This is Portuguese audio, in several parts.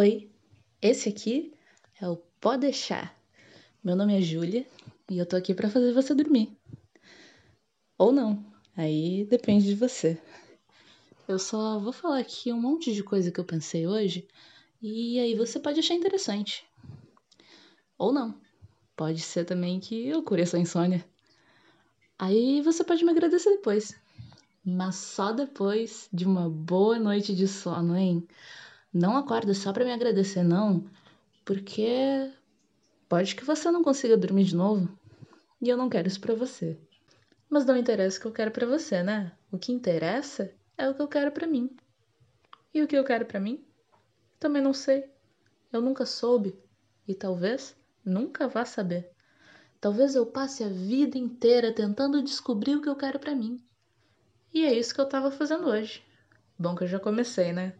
Oi, esse aqui é o Pode Deixar. Meu nome é Júlia e eu tô aqui para fazer você dormir. Ou não, aí depende de você. Eu só vou falar aqui um monte de coisa que eu pensei hoje e aí você pode achar interessante. Ou não. Pode ser também que eu cure essa insônia. Aí você pode me agradecer depois. Mas só depois de uma boa noite de sono, hein? Não acorda só para me agradecer, não, porque pode que você não consiga dormir de novo e eu não quero isso para você. Mas não interessa o que eu quero para você, né? O que interessa é o que eu quero para mim. E o que eu quero para mim? Também não sei. Eu nunca soube e talvez nunca vá saber. Talvez eu passe a vida inteira tentando descobrir o que eu quero para mim. E é isso que eu tava fazendo hoje. Bom que eu já comecei, né?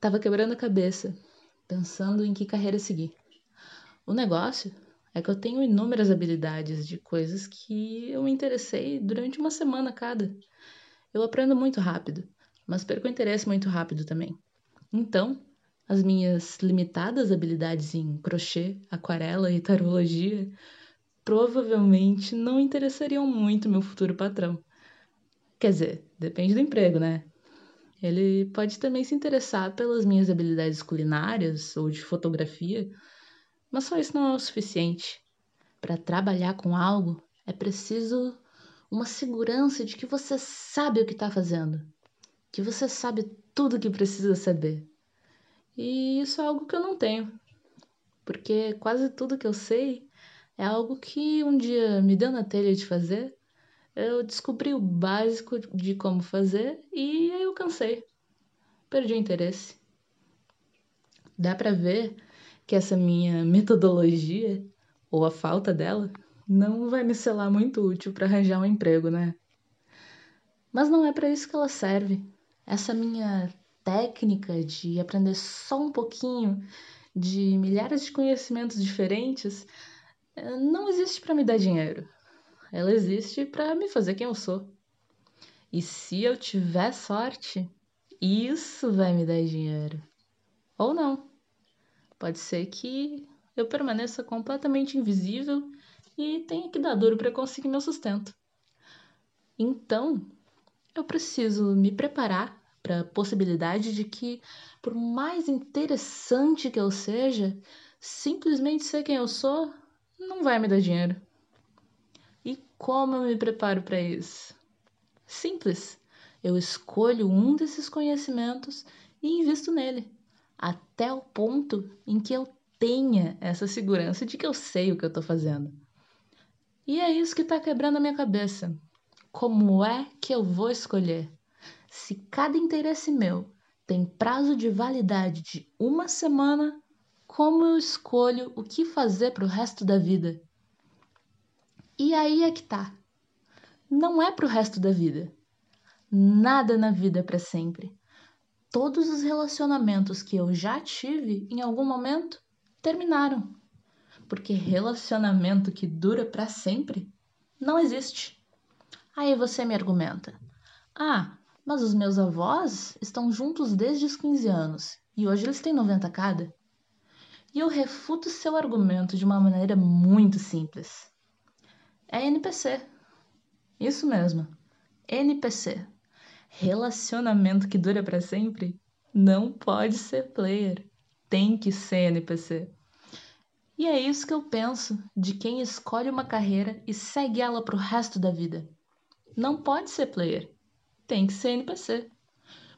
Tava quebrando a cabeça, pensando em que carreira seguir. O negócio é que eu tenho inúmeras habilidades de coisas que eu me interessei durante uma semana cada. Eu aprendo muito rápido, mas perco o interesse muito rápido também. Então, as minhas limitadas habilidades em crochê, aquarela e tarologia provavelmente não interessariam muito meu futuro patrão. Quer dizer, depende do emprego, né? Ele pode também se interessar pelas minhas habilidades culinárias ou de fotografia, mas só isso não é o suficiente. Para trabalhar com algo, é preciso uma segurança de que você sabe o que está fazendo, que você sabe tudo o que precisa saber. E isso é algo que eu não tenho, porque quase tudo que eu sei é algo que um dia me deu na telha de fazer eu descobri o básico de como fazer e aí eu cansei. Perdi o interesse. Dá para ver que essa minha metodologia, ou a falta dela, não vai me selar muito útil para arranjar um emprego, né? Mas não é para isso que ela serve. Essa minha técnica de aprender só um pouquinho de milhares de conhecimentos diferentes eh, não existe para me dar dinheiro ela existe para me fazer quem eu sou. E se eu tiver sorte, isso vai me dar dinheiro. Ou não. Pode ser que eu permaneça completamente invisível e tenha que dar duro para conseguir meu sustento. Então, eu preciso me preparar para a possibilidade de que, por mais interessante que eu seja, simplesmente ser quem eu sou não vai me dar dinheiro. Como eu me preparo para isso? Simples. Eu escolho um desses conhecimentos e invisto nele, até o ponto em que eu tenha essa segurança de que eu sei o que eu estou fazendo. E é isso que está quebrando a minha cabeça. Como é que eu vou escolher? Se cada interesse meu tem prazo de validade de uma semana, como eu escolho o que fazer para o resto da vida? E aí é que tá. Não é pro resto da vida. Nada na vida é para sempre. Todos os relacionamentos que eu já tive em algum momento terminaram. Porque relacionamento que dura para sempre não existe. Aí você me argumenta: "Ah, mas os meus avós estão juntos desde os 15 anos e hoje eles têm 90 cada". E eu refuto seu argumento de uma maneira muito simples é NPC. Isso mesmo. NPC. Relacionamento que dura para sempre não pode ser player. Tem que ser NPC. E é isso que eu penso de quem escolhe uma carreira e segue ela pro resto da vida. Não pode ser player. Tem que ser NPC.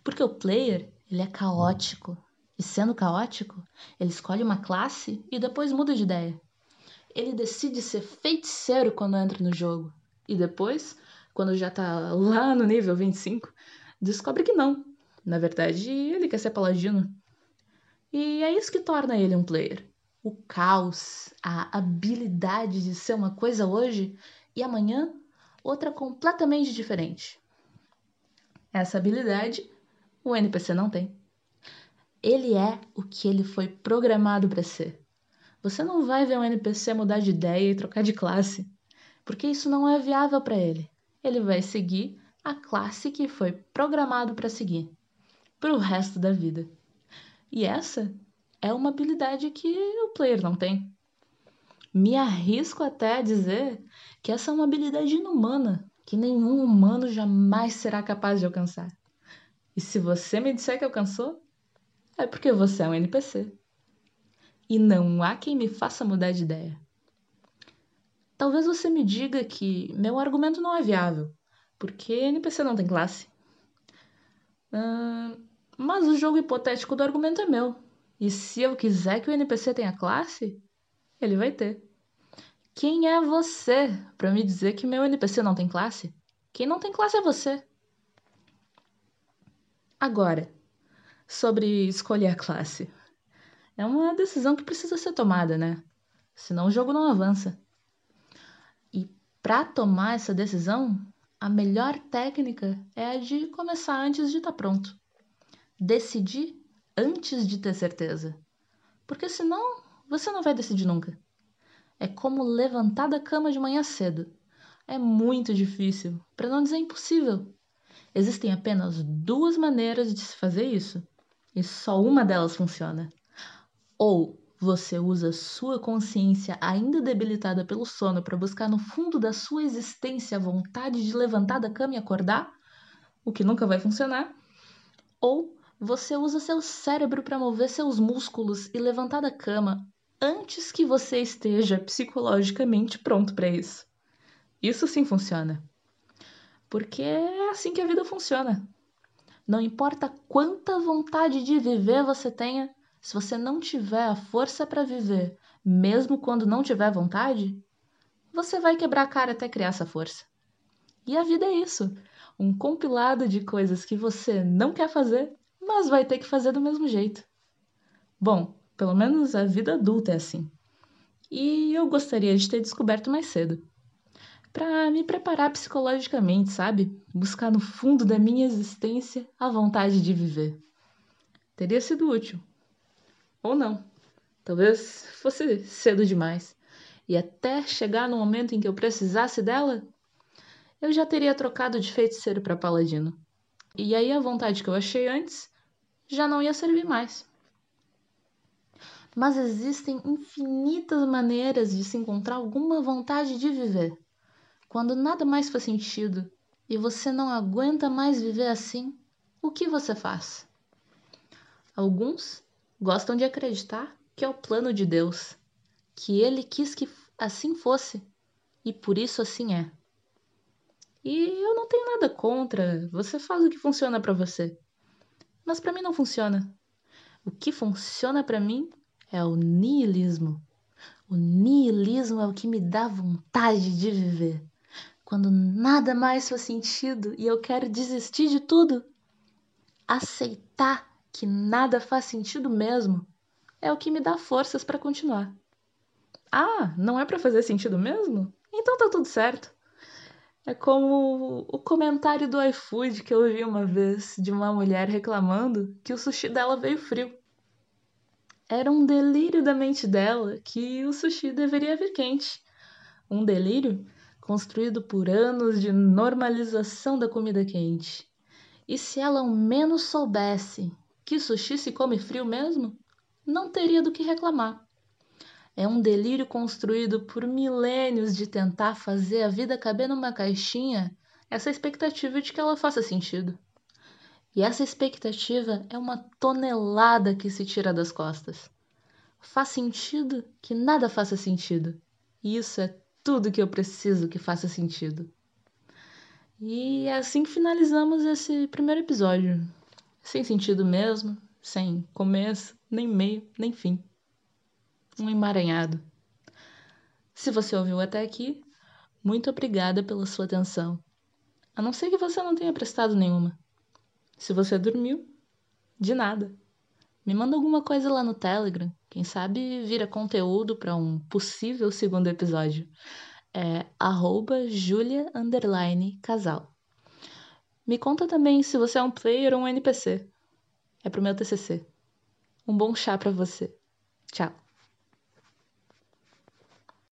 Porque o player, ele é caótico. E sendo caótico, ele escolhe uma classe e depois muda de ideia ele decide ser feiticeiro quando entra no jogo. E depois, quando já tá lá no nível 25, descobre que não. Na verdade, ele quer ser paladino. E é isso que torna ele um player. O caos, a habilidade de ser uma coisa hoje e amanhã outra completamente diferente. Essa habilidade o NPC não tem. Ele é o que ele foi programado para ser. Você não vai ver um NPC mudar de ideia e trocar de classe, porque isso não é viável para ele. Ele vai seguir a classe que foi programado para seguir, para o resto da vida. E essa é uma habilidade que o player não tem. Me arrisco até a dizer que essa é uma habilidade inumana que nenhum humano jamais será capaz de alcançar. E se você me disser que alcançou, é porque você é um NPC. E não há quem me faça mudar de ideia. Talvez você me diga que meu argumento não é viável, porque NPC não tem classe. Uh, mas o jogo hipotético do argumento é meu. E se eu quiser que o NPC tenha classe, ele vai ter. Quem é você para me dizer que meu NPC não tem classe? Quem não tem classe é você. Agora, sobre escolher a classe. É uma decisão que precisa ser tomada, né? Senão o jogo não avança. E para tomar essa decisão, a melhor técnica é a de começar antes de estar tá pronto. Decidir antes de ter certeza. Porque senão você não vai decidir nunca. É como levantar da cama de manhã cedo. É muito difícil, para não dizer impossível. Existem apenas duas maneiras de se fazer isso, e só uma delas funciona. Ou você usa sua consciência ainda debilitada pelo sono para buscar no fundo da sua existência a vontade de levantar da cama e acordar, o que nunca vai funcionar, ou você usa seu cérebro para mover seus músculos e levantar da cama antes que você esteja psicologicamente pronto para isso. Isso sim funciona. Porque é assim que a vida funciona. Não importa quanta vontade de viver você tenha, se você não tiver a força para viver, mesmo quando não tiver vontade, você vai quebrar a cara até criar essa força. E a vida é isso um compilado de coisas que você não quer fazer mas vai ter que fazer do mesmo jeito. Bom, pelo menos a vida adulta é assim. E eu gostaria de ter descoberto mais cedo. Para me preparar psicologicamente, sabe? Buscar no fundo da minha existência a vontade de viver. Teria sido útil. Ou não. Talvez fosse cedo demais. E até chegar no momento em que eu precisasse dela, eu já teria trocado de feiticeiro para paladino. E aí a vontade que eu achei antes já não ia servir mais. Mas existem infinitas maneiras de se encontrar alguma vontade de viver. Quando nada mais faz sentido e você não aguenta mais viver assim, o que você faz? Alguns gostam de acreditar que é o plano de Deus, que ele quis que assim fosse e por isso assim é. E eu não tenho nada contra, você faz o que funciona para você. Mas para mim não funciona. O que funciona para mim é o niilismo. O niilismo é o que me dá vontade de viver. Quando nada mais faz sentido e eu quero desistir de tudo, aceitar que nada faz sentido mesmo é o que me dá forças para continuar. Ah, não é para fazer sentido mesmo? Então tá tudo certo. É como o comentário do iFood que eu ouvi uma vez de uma mulher reclamando que o sushi dela veio frio. Era um delírio da mente dela que o sushi deveria vir quente. Um delírio construído por anos de normalização da comida quente. E se ela ao menos soubesse que sushi se come frio mesmo, não teria do que reclamar. É um delírio construído por milênios de tentar fazer a vida caber numa caixinha, essa expectativa de que ela faça sentido. E essa expectativa é uma tonelada que se tira das costas. Faz sentido que nada faça sentido. E isso é tudo que eu preciso que faça sentido. E é assim que finalizamos esse primeiro episódio. Sem sentido mesmo, sem começo, nem meio, nem fim um emaranhado. Se você ouviu até aqui, muito obrigada pela sua atenção. A não ser que você não tenha prestado nenhuma. Se você dormiu, de nada. Me manda alguma coisa lá no Telegram. Quem sabe vira conteúdo para um possível segundo episódio. É arroba julia casal. Me conta também se você é um player ou um NPC. É pro meu TCC. Um bom chá para você. Tchau.